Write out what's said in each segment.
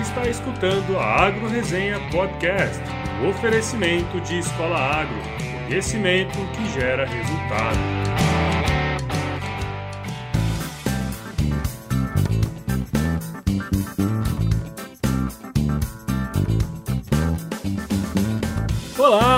está escutando a Agro Resenha Podcast, um oferecimento de Escola Agro, conhecimento que gera resultado. Olá,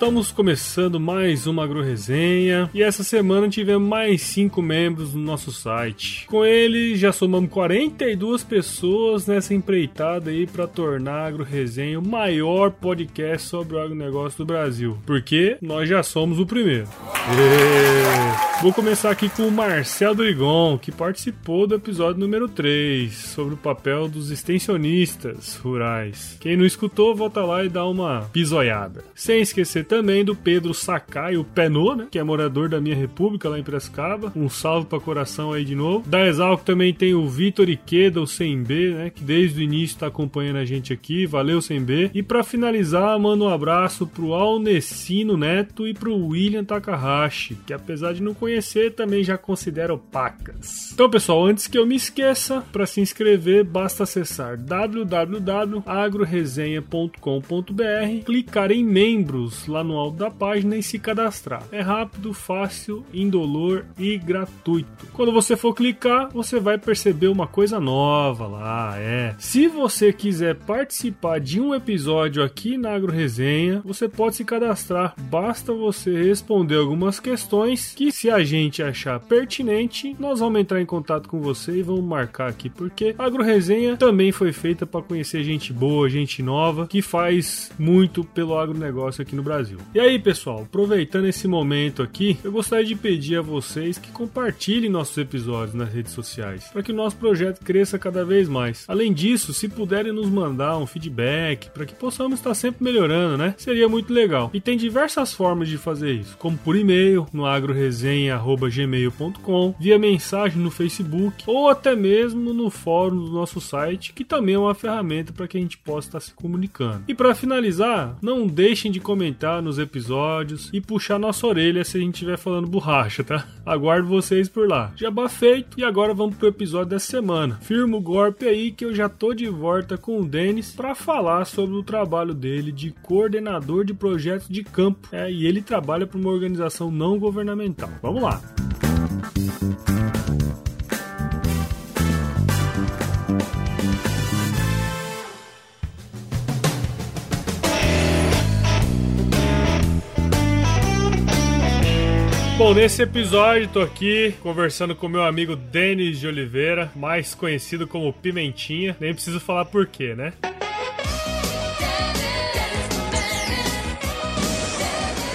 Estamos começando mais uma AgroResenha e essa semana tivemos mais cinco membros no nosso site. Com ele já somamos 42 pessoas nessa empreitada aí para tornar a AgroResenha o maior podcast sobre o agronegócio do Brasil, porque nós já somos o primeiro. E... Vou começar aqui com o Marcel Dorigon, que participou do episódio número 3 sobre o papel dos extensionistas rurais. Quem não escutou, volta lá e dá uma pisoiada. Sem esquecer também do Pedro Sakai, o Penô, né? Que é morador da minha república lá em Piracicaba. Um salve para coração aí de novo. Da Exalco também tem o Vitor Iqueda, o CMB, né? Que desde o início está acompanhando a gente aqui. Valeu, CMB. E para finalizar, mando um abraço pro Alnessino Neto e pro William Takahashi, que apesar de não conhecer, também já considero pacas. Então, pessoal, antes que eu me esqueça, para se inscrever, basta acessar www.agroresenha.com.br, clicar em membros lá no alto da página e se cadastrar. É rápido, fácil, indolor e gratuito. Quando você for clicar, você vai perceber uma coisa nova lá, é. Se você quiser participar de um episódio aqui na Agro Resenha, você pode se cadastrar. Basta você responder algumas questões que se a gente achar pertinente, nós vamos entrar em contato com você e vamos marcar aqui, porque a Agro Resenha também foi feita para conhecer gente boa, gente nova, que faz muito pelo agronegócio aqui no Brasil. Brasil. E aí, pessoal, aproveitando esse momento aqui, eu gostaria de pedir a vocês que compartilhem nossos episódios nas redes sociais, para que o nosso projeto cresça cada vez mais. Além disso, se puderem nos mandar um feedback, para que possamos estar sempre melhorando, né? Seria muito legal. E tem diversas formas de fazer isso, como por e-mail, no agroresenha.gmail.com, via mensagem no Facebook, ou até mesmo no fórum do nosso site, que também é uma ferramenta para que a gente possa estar se comunicando. E para finalizar, não deixem de comentar nos episódios e puxar nossa orelha se a gente estiver falando borracha, tá? Aguardo vocês por lá. Jabá feito e agora vamos pro episódio dessa semana. Firma o golpe aí que eu já tô de volta com o Denis para falar sobre o trabalho dele de coordenador de projetos de campo. É, e ele trabalha para uma organização não governamental. Vamos lá. Bom, nesse episódio tô aqui conversando com meu amigo Denis de Oliveira, mais conhecido como Pimentinha. Nem preciso falar porquê, né?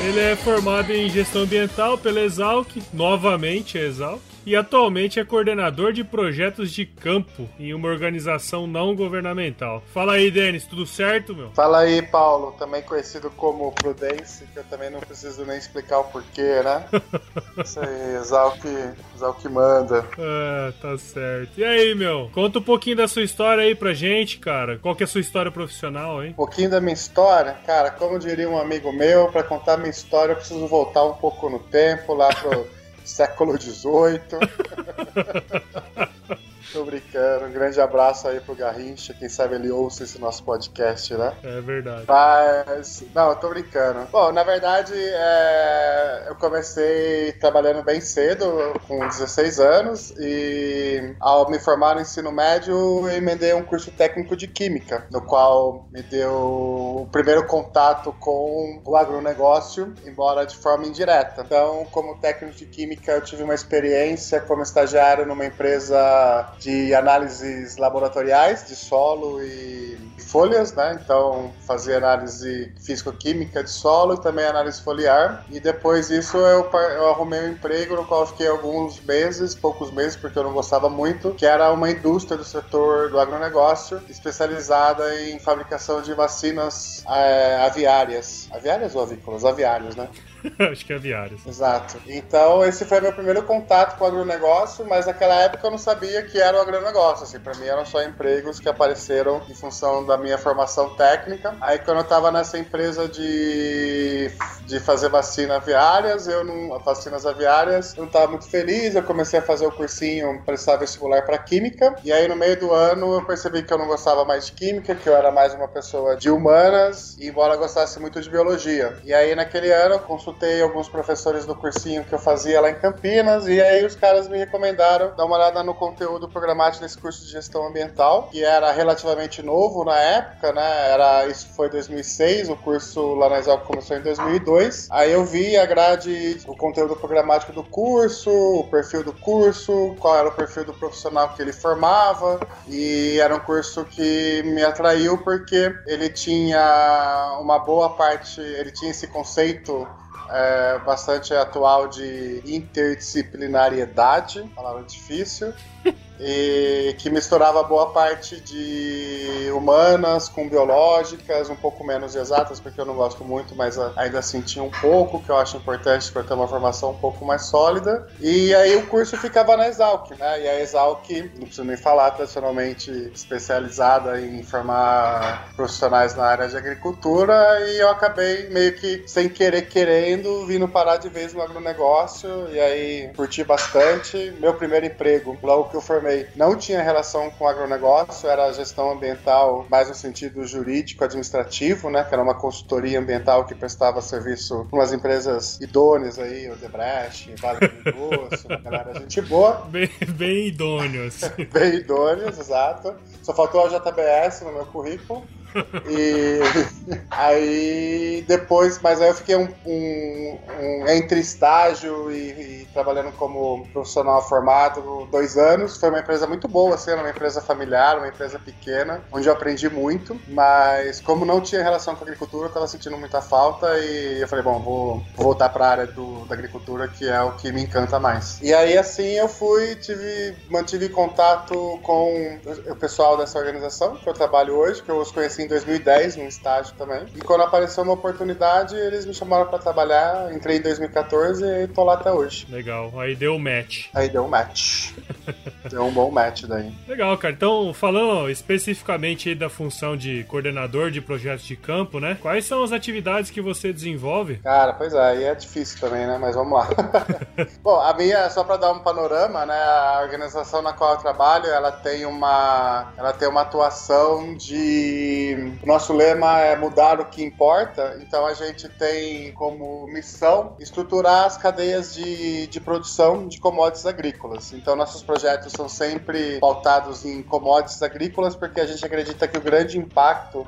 Ele é formado em gestão ambiental pela Exalc, novamente a Exalc e atualmente é coordenador de projetos de campo em uma organização não governamental. Fala aí, Denis, tudo certo, meu? Fala aí, Paulo, também conhecido como Prudence, que eu também não preciso nem explicar o porquê, né? Isso aí, Exalc, Exalc manda. É, tá certo. E aí, meu? Conta um pouquinho da sua história aí pra gente, cara. Qual que é a sua história profissional, hein? Um pouquinho da minha história? Cara, como diria um amigo meu, para contar minha história eu preciso voltar um pouco no tempo, lá pro século XVIII. Tô brincando. Um grande abraço aí pro Garrincha. Quem sabe ele ouça esse nosso podcast, né? É verdade. Mas, não, eu tô brincando. Bom, na verdade, é... eu comecei trabalhando bem cedo, com 16 anos, e ao me formar no ensino médio, eu emendei um curso técnico de Química, no qual me deu o primeiro contato com o agronegócio, embora de forma indireta. Então, como técnico de Química, eu tive uma experiência como estagiário numa empresa de análises laboratoriais de solo e folhas, né? Então fazia análise físico-química de solo e também análise foliar. E depois disso eu, eu arrumei um emprego no qual fiquei alguns meses, poucos meses, porque eu não gostava muito, que era uma indústria do setor do agronegócio, especializada em fabricação de vacinas é, aviárias. Aviárias ou avícolas? Aviárias, né? Acho que é aviárias. Exato. Então, esse foi meu primeiro contato com o agronegócio, mas naquela época eu não sabia que era o agronegócio. Assim, pra mim eram só empregos que apareceram em função da minha formação técnica. Aí, quando eu tava nessa empresa de, de fazer vacina aviárias, eu não. vacinas aviárias, eu não tava muito feliz. Eu comecei a fazer o cursinho, prestar vestibular para química. E aí, no meio do ano, eu percebi que eu não gostava mais de química, que eu era mais uma pessoa de humanas, embora eu gostasse muito de biologia. E aí, naquele ano, eu consultei alguns professores do cursinho que eu fazia lá em Campinas, e aí os caras me recomendaram dar uma olhada no conteúdo programático desse curso de gestão ambiental, que era relativamente novo na época, né? Era, isso foi 2006, o curso lá na Exalc começou em 2002. Aí eu vi a grade, o conteúdo programático do curso, o perfil do curso, qual era o perfil do profissional que ele formava, e era um curso que me atraiu porque ele tinha uma boa parte, ele tinha esse conceito é, bastante atual de interdisciplinariedade, palavra difícil, e que misturava boa parte de humanas com biológicas, um pouco menos exatas, porque eu não gosto muito, mas ainda assim tinha um pouco, que eu acho importante para ter uma formação um pouco mais sólida. E aí o curso ficava na Exalc, né? E a Exalc, não preciso nem falar, tradicionalmente especializada em formar profissionais na área de agricultura, e eu acabei meio que sem querer querendo, vindo parar de vez no agronegócio, e aí curti bastante. Meu primeiro emprego, logo que eu formei formei não tinha relação com agronegócio, era gestão ambiental mais no sentido jurídico, administrativo, né? Que era uma consultoria ambiental que prestava serviço para umas empresas idôneas aí, Odebrecht, Vale do Doce, uma galera gente boa. Bem, bem idôneos. bem idôneos, exato. Só faltou a JBS no meu currículo. E aí depois, mas aí eu fiquei um, um, um entre estágio e, e, trabalhando como profissional formado dois anos. Foi uma empresa muito boa, assim, era uma empresa familiar, uma empresa pequena, onde eu aprendi muito, mas como não tinha relação com a agricultura, eu estava sentindo muita falta e eu falei, bom, vou voltar para a área do, da agricultura, que é o que me encanta mais. E aí assim eu fui, tive, mantive contato com o pessoal dessa organização que eu trabalho hoje, que eu os conheci em 2010, num estágio também. E quando apareceu uma oportunidade, eles me chamaram para trabalhar. Entrei em 2014 e tô lá até hoje. Legal. Aí deu o match. Aí deu um match. deu um bom match daí. Legal, cara. Então, falando especificamente da função de coordenador de projetos de campo, né? Quais são as atividades que você desenvolve? Cara, pois é, aí é difícil também, né? Mas vamos lá. bom, a minha, só para dar um panorama, né? A organização na qual eu trabalho, ela tem uma, ela tem uma atuação de o nosso lema é mudar o que importa, então a gente tem como missão estruturar as cadeias de, de produção de commodities agrícolas. Então nossos projetos são sempre pautados em commodities agrícolas porque a gente acredita que o grande impacto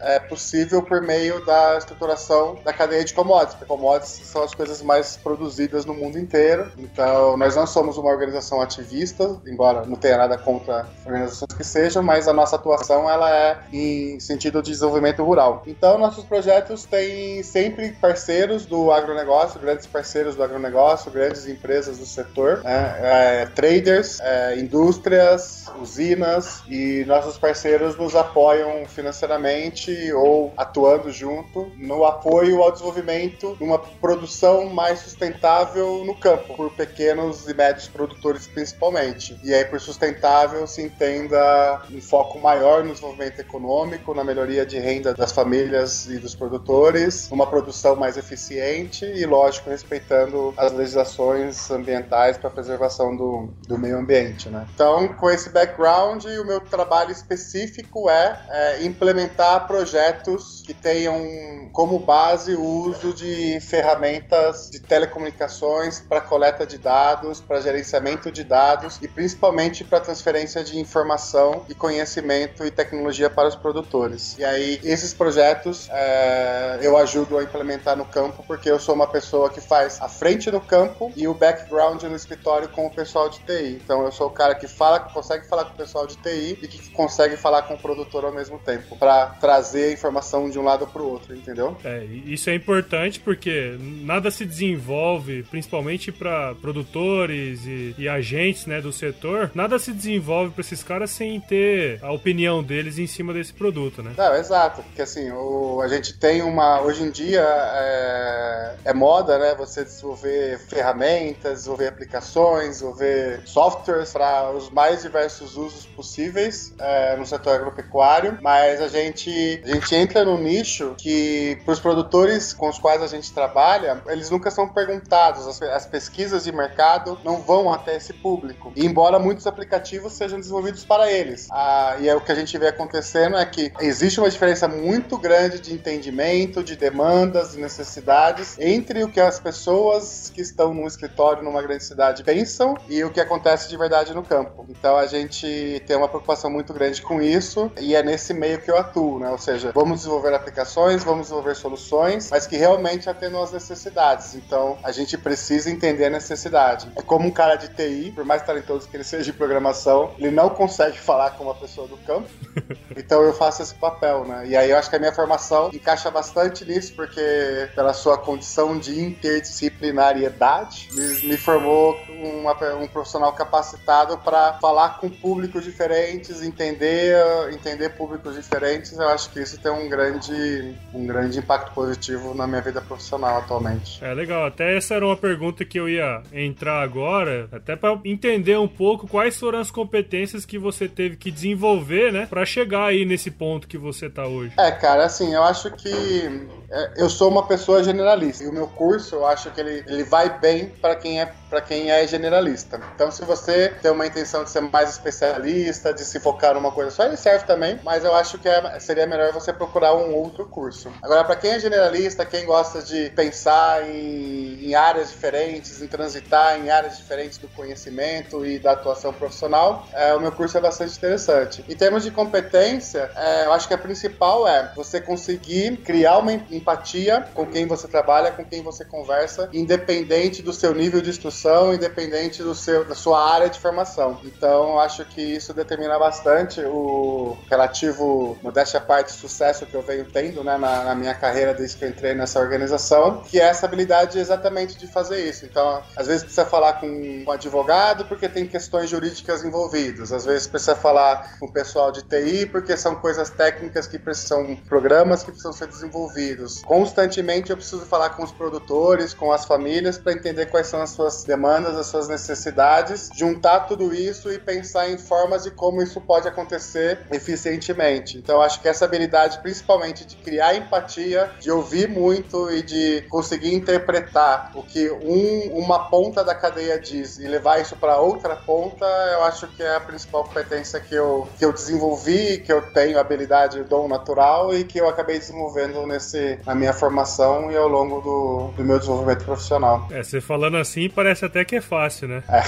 é possível por meio da estruturação da cadeia de commodities. Porque commodities são as coisas mais produzidas no mundo inteiro. Então, nós não somos uma organização ativista, embora não tenha nada contra organizações que sejam, mas a nossa atuação ela é em sentido de desenvolvimento rural. Então, nossos projetos têm sempre parceiros do agronegócio, grandes parceiros do agronegócio, grandes empresas do setor, né? é, traders, é, indústrias, usinas e nossos parceiros nos apoiam financeiramente ou atuando junto no apoio ao desenvolvimento de uma produção mais sustentável no campo, por pequenos e médios produtores principalmente. E aí, por sustentável, se entenda um foco maior no desenvolvimento econômico, na melhoria de renda das famílias e dos produtores, uma produção mais eficiente e, lógico, respeitando as legislações ambientais para preservação do, do meio ambiente. Né? Então, com esse background, o meu trabalho específico é, é implementar projetos que tenham como base o uso de ferramentas de telecomunicações para coleta de dados, para gerenciamento de dados e principalmente para transferência de informação e conhecimento e tecnologia para os produtores. E aí, esses projetos é, eu ajudo a implementar no campo porque eu sou uma pessoa que faz a frente no campo e o background no escritório com o pessoal de TI. Então. Eu sou o cara que fala, que consegue falar com o pessoal de TI e que consegue falar com o produtor ao mesmo tempo, para trazer a informação de um lado para o outro, entendeu? É, isso é importante porque nada se desenvolve, principalmente para produtores e, e, agentes, né, do setor, nada se desenvolve para esses caras sem ter a opinião deles em cima desse produto, né? Não, exato, porque assim, o, a gente tem uma, hoje em dia é, é moda, né, você desenvolver ferramentas, desenvolver aplicações, desenvolver softwares para os mais diversos usos possíveis é, no setor agropecuário, mas a gente, a gente entra no nicho que para os produtores com os quais a gente trabalha, eles nunca são perguntados, as, as pesquisas de mercado não vão até esse público. E embora muitos aplicativos sejam desenvolvidos para eles, ah, e é o que a gente vê acontecendo é que existe uma diferença muito grande de entendimento, de demandas, de necessidades entre o que as pessoas que estão no escritório numa grande cidade pensam e o que acontece de verdade no campo. Então a gente tem uma preocupação muito grande com isso e é nesse meio que eu atuo, né? Ou seja, vamos desenvolver aplicações, vamos desenvolver soluções, mas que realmente atendam as necessidades. Então a gente precisa entender a necessidade. É como um cara de TI, por mais talentoso que ele seja de programação, ele não consegue falar com uma pessoa do campo. Então eu faço esse papel, né? E aí eu acho que a minha formação encaixa bastante nisso, porque pela sua condição de interdisciplinariedade, me, me formou uma, um profissional capacitado para falar com públicos diferentes, entender, entender públicos diferentes. Eu acho que isso tem um grande, um grande impacto positivo na minha vida profissional atualmente. É legal. Até essa era uma pergunta que eu ia entrar agora, até para entender um pouco quais foram as competências que você teve que desenvolver, né, para chegar aí nesse ponto que você tá hoje. É, cara, assim, eu acho que é, eu sou uma pessoa generalista e o meu curso, eu acho que ele, ele vai bem para quem é para quem é generalista. Então, se você tem uma intenção de ser mais especialista, de se focar numa coisa só, ele serve também, mas eu acho que é, seria melhor você procurar um outro curso. Agora, para quem é generalista, quem gosta de pensar em, em, áreas diferentes, em transitar em áreas diferentes do conhecimento e da atuação profissional, é, o meu curso é bastante interessante. Em termos de competência, é, eu acho que a principal é você conseguir criar uma empatia com quem você trabalha, com quem você conversa, independente do seu nível de instrução, independente do seu, da sua área de formação. Então, acho que isso determina bastante o relativo, modéstia à parte, sucesso que eu venho tendo né, na, na, minha carreira desde que eu entrei nessa organização, que é essa habilidade exatamente de fazer isso. Então, às vezes precisa falar com um advogado porque tem questões jurídicas envolvidas, às vezes precisa falar com o pessoal de TI porque são coisas técnicas que precisam, programas que precisam ser desenvolvidos. Constantemente eu preciso falar com os produtores, com as famílias, para entender quais são as suas demandas, as suas necessidades, juntar tudo isso e pensar em formas de como isso pode acontecer eficientemente. Então, acho que essa habilidade, principalmente de criar empatia, de ouvir muito e de conseguir interpretar o que um, uma ponta da cadeia diz e levar isso para outra ponta, eu acho que é a principal competência que eu, que eu desenvolvi, que eu tenho habilidade, dom natural e que eu acabei desenvolvendo nesse, na minha formação e ao longo do, do meu desenvolvimento profissional. É, você falando assim parece até que é fácil, né? É,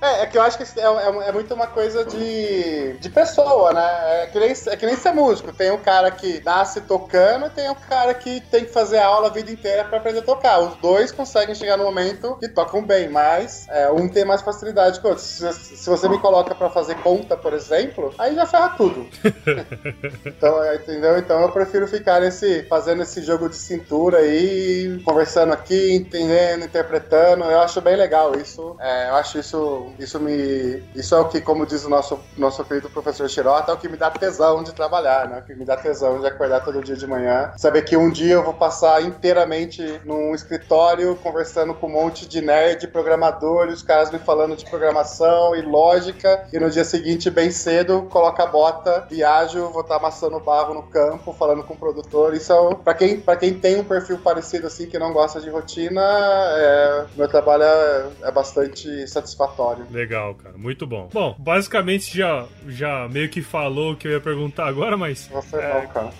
é, é que eu acho que é, é, é, muito uma coisa de, de pessoa, né? É que, nem, é que nem ser músico. Tem o cara que nasce tocando e tem o cara que tem que fazer aula a vida inteira para aprender a tocar. Os dois conseguem chegar no momento que tocam bem, mas é, um tem mais facilidade que o outro. Se, se você me coloca para fazer conta, por exemplo, aí já ferra tudo. então, é, entendeu? Então eu prefiro ficar nesse, fazendo esse jogo de cintura aí, conversando aqui, entendendo, interpretando. Eu acho bem legal isso. É, eu acho isso, isso me, isso é o que, como diz o nosso nosso querido professor Shirota, é o que me dá tesão de trabalhar, né? O que me dá tesão de acordar todo dia de manhã, saber que um dia eu vou passar inteiramente num escritório conversando com um monte de nerd, programadores, os caras me falando de programação e lógica, e no dia seguinte, bem cedo, coloca a bota, viajo, vou estar amassando barro no campo, falando com o produtor. Isso é, para quem, pra quem tem um perfil parecido assim, que não gosta de rotina, é, meu trabalho é, é bastante satisfatório. Legal, cara, muito bom. Bom, basicamente já, já meio que falou o que eu ia perguntar agora, mas. Você é... não, cara.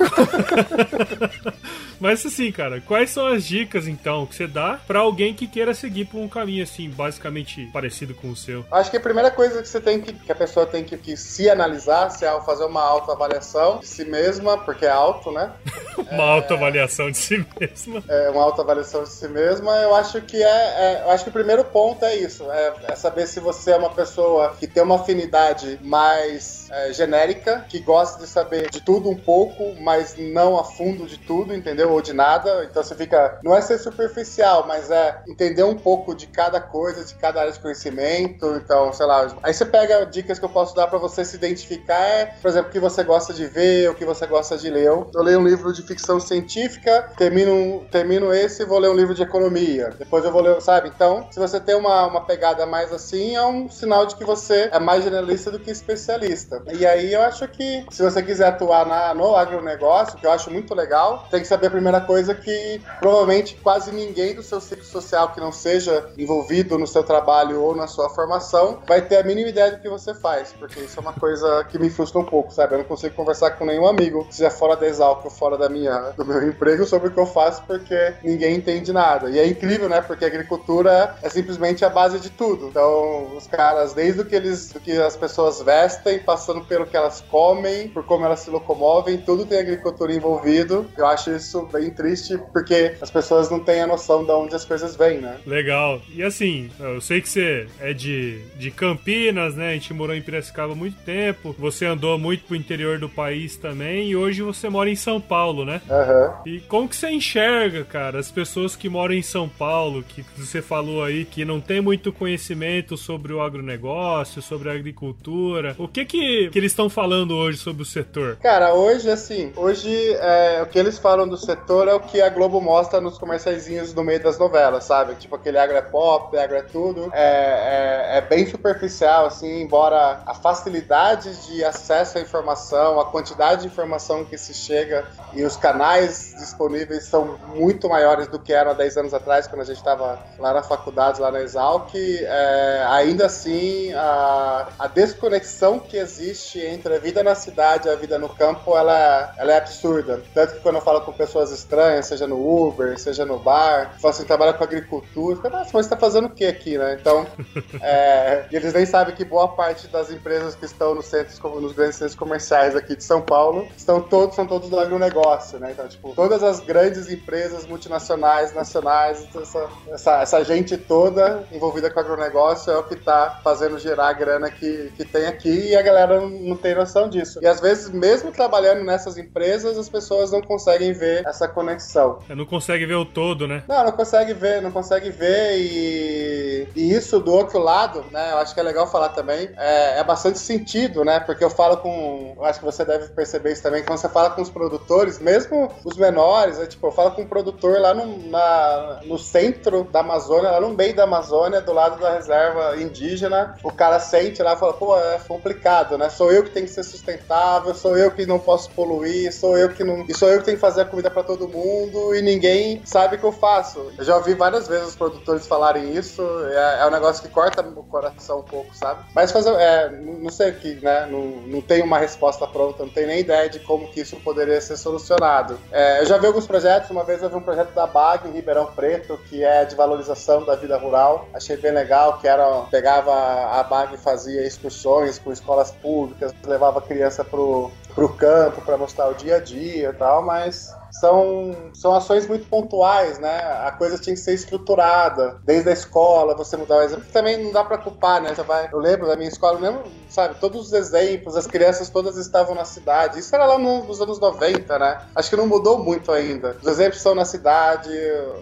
mas assim, cara, quais são as dicas então que você dá para alguém que queira seguir por um caminho assim, basicamente parecido com o seu? Acho que a primeira coisa que você tem que, que a pessoa tem que, que se analisar, se é fazer uma autoavaliação de si mesma, porque é alto, né? Uma é... autoavaliação de si mesma. É, uma autoavaliação de si mesma. Eu acho que é, é, Eu acho que o primeiro ponto é isso. É, é, saber se você é uma pessoa que tem uma afinidade mais é, genérica, que gosta de saber de tudo um pouco, mas não a fundo de tudo, entendeu? Ou de nada. Então você fica. Não é ser superficial, mas é entender um pouco de cada coisa, de cada área de conhecimento. Então, sei lá. Aí você pega dicas que eu posso dar para você se identificar, é, por exemplo, o que você gosta de ver, o que você gosta de ler. Eu leio um livro de ficção científica, termino, termino esse e vou ler um livro de economia. Depois eu vou ler, sabe? Então, se você tem uma, uma pegada mais assim, é um sinal de que você é mais generalista do que especialista. E aí eu acho que se você quiser atuar na, no agronegócio, que eu acho muito legal, tem que saber a primeira coisa que provavelmente quase ninguém do seu ciclo social que não seja envolvido no seu trabalho ou na sua formação vai ter a mínima ideia do que você faz, porque isso é uma coisa que me frustra um pouco, sabe? Eu não consigo conversar com nenhum amigo, seja fora da Exalc ou fora da minha, do meu emprego, sobre o que eu faço, porque ninguém entende nada. E é incrível, né? Porque a agricultura é simplesmente a base de tudo. Então, os caras, desde o que eles, do que as pessoas vestem, passando pelo que elas comem, por como elas se locomovem, tudo tem agricultura envolvido. Eu acho isso bem triste, porque as pessoas não têm a noção de onde as coisas vêm, né? Legal. E assim, eu sei que você é de, de Campinas, né? A gente morou em Piracicaba há muito tempo. Você andou muito pro interior do país também. E hoje você mora em São Paulo, né? Uhum. E como que você enxerga, cara, as pessoas que moram em São Paulo, que você falou aí que não tem muito conhecimento sobre o agronegócio, sobre a agricultura. O que que, que eles estão falando hoje sobre o setor? Cara, hoje, assim, hoje é, o que eles falam do setor é o que a Globo mostra nos comerciaizinhos no meio das novelas, sabe? Tipo, aquele agro é pop, agro é tudo. É, é, é bem superficial, assim, embora a facilidade de acesso à informação, a quantidade de informação que se chega e os canais disponíveis são muito maiores do que eram há 10 anos atrás, quando a gente estava lá na faculdade, lá na Exalc. É, ainda assim, a, a desconexão que existe entre a vida na cidade e a vida no campo, ela, ela é absurda. Tanto que quando eu falo com pessoas estranhas, seja no Uber, seja no bar, falo assim, trabalha com agricultura, fica, nossa, mas você tá fazendo o que aqui, né? Então, é, eles nem sabem que boa parte das empresas que estão nos centros, nos grandes centros comerciais aqui de São Paulo, estão todos, são todos do agronegócio, né? Então, tipo, todas as grandes empresas multinacionais, nacionais, essa, essa, essa gente toda envolvida com agronegócio é o que está fazendo gerar a grana que, que tem aqui e a galera não, não tem noção disso. E às vezes, mesmo trabalhando nessas empresas, as pessoas não conseguem ver essa conexão. É, não consegue ver o todo, né? Não, não consegue ver, não consegue ver e, e isso do outro lado, né? Eu acho que é legal falar também, é, é bastante sentido, né? Porque eu falo com, eu acho que você deve perceber isso também, quando você fala com os produtores, mesmo os menores, é, tipo, eu falo com um produtor lá no, na, no centro da Amazônia, lá no meio da Amazônia, do lado da reserva indígena, o cara sente lá e fala, pô, é complicado, né? Sou eu que tenho que ser sustentável, sou eu que não posso poluir, sou eu que não. E sou eu que tenho que fazer a comida para todo mundo e ninguém sabe o que eu faço. Eu já ouvi várias vezes os produtores falarem isso, é, é um negócio que corta o coração um pouco, sabe? Mas fazer. É, não sei o que, né? Não, não tenho uma resposta pronta, não tenho nem ideia de como que isso poderia ser solucionado. É, eu já vi alguns projetos, uma vez eu vi um projeto da BAG em Ribeirão Preto, que é de valorização da vida rural. Achei bem legal, que era. Pegava a BAG e fazia excursões com escolas públicas, levava criança pro, pro campo para mostrar o dia a dia e tal, mas são, são ações muito pontuais, né? A coisa tinha que ser estruturada, desde a escola, você mudar o exemplo. Também não dá para culpar, né? Você vai, eu lembro da minha escola, lembro, sabe, todos os exemplos, as crianças todas estavam na cidade. Isso era lá nos anos 90, né? Acho que não mudou muito ainda. Os exemplos estão na cidade,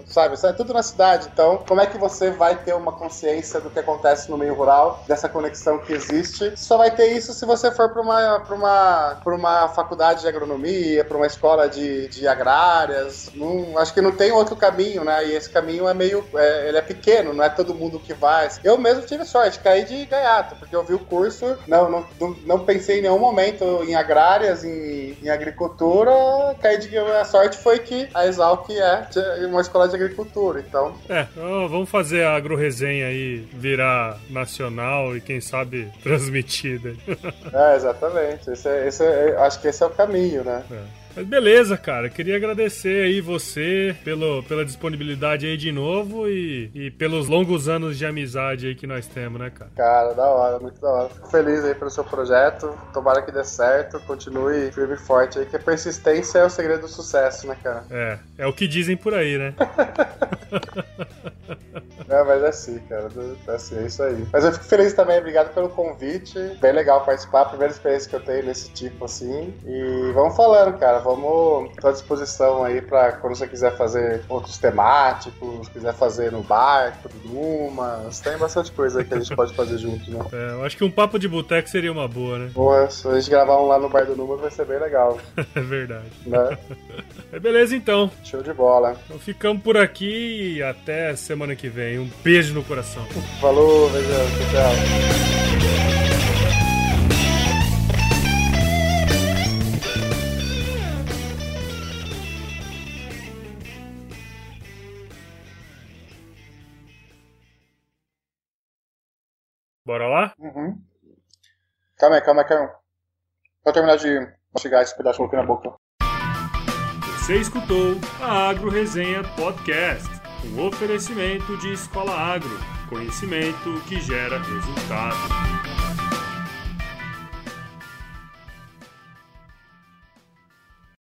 sabe? É tudo na cidade. Então, como é que você vai ter uma consciência do que acontece no meio rural, dessa conexão que existe? Só vai ter isso se você for para uma, pra uma, pra uma faculdade de agronomia, para uma escola de, de agrárias. Não, acho que não tem outro caminho, né? E esse caminho é meio. É, ele é pequeno, não é todo mundo que vai. Eu mesmo tive sorte, caí de gaiato, porque eu vi o curso, não, não, não pensei em nenhum momento em agrárias, em, em agricultura, caí de. A sorte foi que a Exalc é uma escola de agricultura, então. É, vamos fazer a agroresenha aí virar nacional e quem sabe transmitida. é, exatamente. Esse é, esse é, acho que esse é o caminho, né? É. Mas beleza, cara. Queria agradecer aí você pelo, pela disponibilidade aí de novo e, e pelos longos anos de amizade aí que nós temos, né, cara? Cara, da hora, muito da hora. Fico feliz aí pelo seu projeto. Tomara que dê certo. Continue firme e forte aí, que a persistência é o segredo do sucesso, né, cara? É, é o que dizem por aí, né? É, mas é assim, cara. É assim, é isso aí. Mas eu fico feliz também, obrigado pelo convite. Bem legal participar, a primeira experiência que eu tenho nesse tipo assim. E vamos falando, cara. Vamos. Tô à disposição aí pra quando você quiser fazer outros temáticos, quiser fazer no barco, Numas. Tem bastante coisa aí que a gente pode fazer junto, né? É, eu acho que um papo de boteco seria uma boa, né? Boa, se a gente gravar um lá no bar do Numas vai ser bem legal. é verdade. Né? É beleza então. Show de bola. Então ficamos por aqui e até semana que vem. Um beijo no coração. Falou, beijão, tchau. Bora lá? Uhum. Calma aí, calma aí, calma aí. Vou terminar de mastigar esse pedaço que eu coloquei na boca. Você escutou a Agro Resenha Podcast, um oferecimento de Escola Agro, conhecimento que gera resultado.